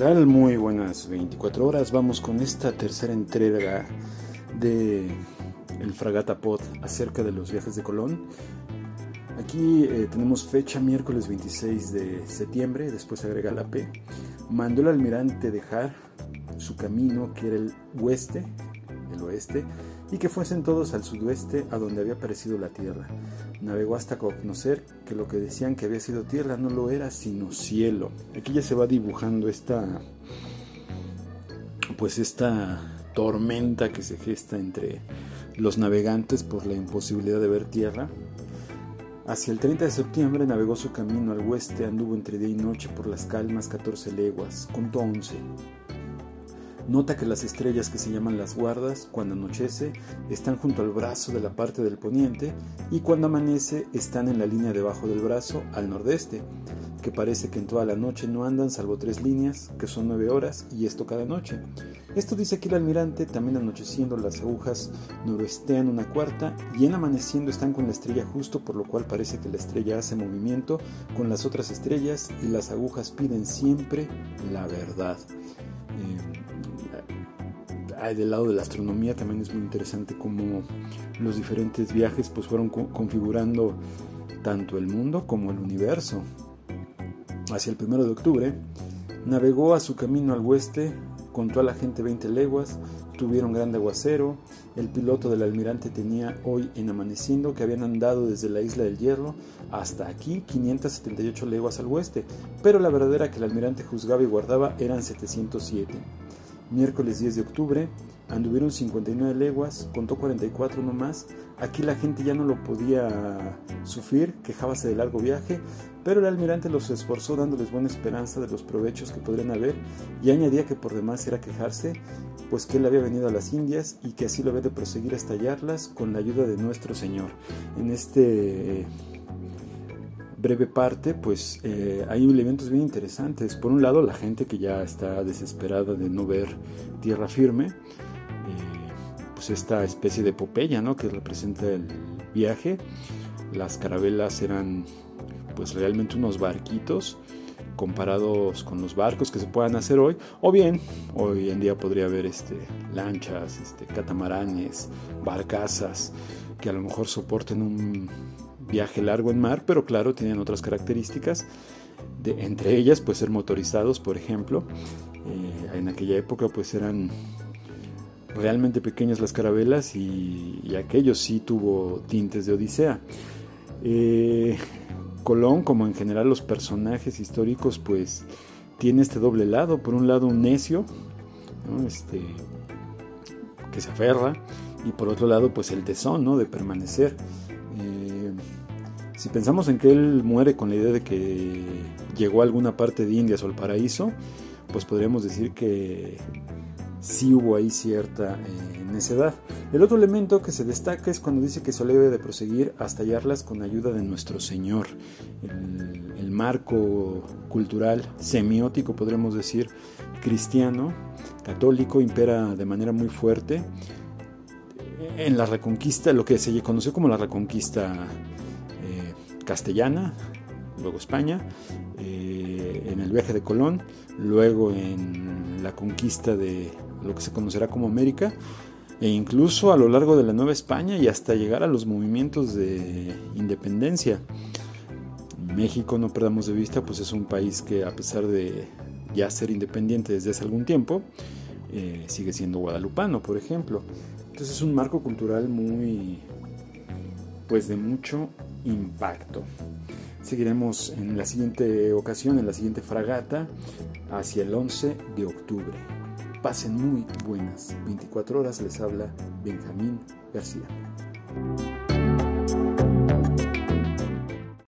tal? Muy buenas 24 horas. Vamos con esta tercera entrega de el Fragata Pod acerca de los viajes de Colón. Aquí eh, tenemos fecha miércoles 26 de septiembre, después agrega la P. Mandó el almirante dejar su camino que era el oeste, y que fuesen todos al sudoeste a donde había aparecido la tierra. Navegó hasta conocer que lo que decían que había sido tierra no lo era sino cielo. Aquí ya se va dibujando esta pues esta tormenta que se gesta entre los navegantes por la imposibilidad de ver tierra. Hacia el 30 de septiembre navegó su camino al oeste, anduvo entre día y noche por las calmas 14 leguas, contó 11. Nota que las estrellas que se llaman las guardas, cuando anochece, están junto al brazo de la parte del poniente y cuando amanece están en la línea debajo del brazo al nordeste, que parece que en toda la noche no andan salvo tres líneas, que son nueve horas, y esto cada noche. Esto dice aquí el almirante, también anocheciendo las agujas noroestean una cuarta y en amaneciendo están con la estrella justo, por lo cual parece que la estrella hace movimiento con las otras estrellas y las agujas piden siempre la verdad. Del lado de la astronomía también es muy interesante cómo los diferentes viajes pues fueron configurando tanto el mundo como el universo. Hacia el primero de octubre, navegó a su camino al oeste, contó a la gente 20 leguas, tuvieron grande aguacero, el piloto del almirante tenía hoy en amaneciendo que habían andado desde la isla del Hierro hasta aquí 578 leguas al oeste, pero la verdadera que el almirante juzgaba y guardaba eran 707 miércoles 10 de octubre, anduvieron 59 leguas, contó 44 nomás. Aquí la gente ya no lo podía sufrir, quejábase del largo viaje, pero el almirante los esforzó dándoles buena esperanza de los provechos que podrían haber y añadía que por demás era quejarse, pues que él había venido a las Indias y que así lo había de proseguir hasta hallarlas con la ayuda de nuestro Señor. En este breve parte, pues eh, hay elementos bien interesantes. Por un lado, la gente que ya está desesperada de no ver tierra firme, eh, pues esta especie de epopeya, ¿no? Que representa el viaje. Las carabelas eran, pues realmente unos barquitos comparados con los barcos que se puedan hacer hoy, o bien hoy en día podría haber este, lanchas, este, catamaranes, barcazas que a lo mejor soporten un viaje largo en mar, pero claro, tienen otras características, de, entre ellas pues ser motorizados, por ejemplo. Eh, en aquella época pues eran realmente pequeñas las carabelas y, aquello sí tuvo tintes de Odisea. Eh, Colón, como en general los personajes históricos, pues tiene este doble lado. Por un lado un necio, este, que se aferra, y por otro lado pues el tesón, ¿no? De permanecer. Si pensamos en que él muere con la idea de que llegó a alguna parte de Indias o al paraíso, pues podríamos decir que sí hubo ahí cierta eh, necedad. El otro elemento que se destaca es cuando dice que se debe de proseguir hasta hallarlas con ayuda de nuestro Señor. El, el marco cultural, semiótico, podríamos decir, cristiano, católico, impera de manera muy fuerte en la reconquista, lo que se conoció como la reconquista castellana, luego España, eh, en el viaje de Colón, luego en la conquista de lo que se conocerá como América, e incluso a lo largo de la Nueva España y hasta llegar a los movimientos de independencia. México, no perdamos de vista, pues es un país que a pesar de ya ser independiente desde hace algún tiempo, eh, sigue siendo guadalupano, por ejemplo. Entonces es un marco cultural muy, pues de mucho impacto. Seguiremos en la siguiente ocasión, en la siguiente fragata, hacia el 11 de octubre. Pasen muy buenas 24 horas, les habla Benjamín García.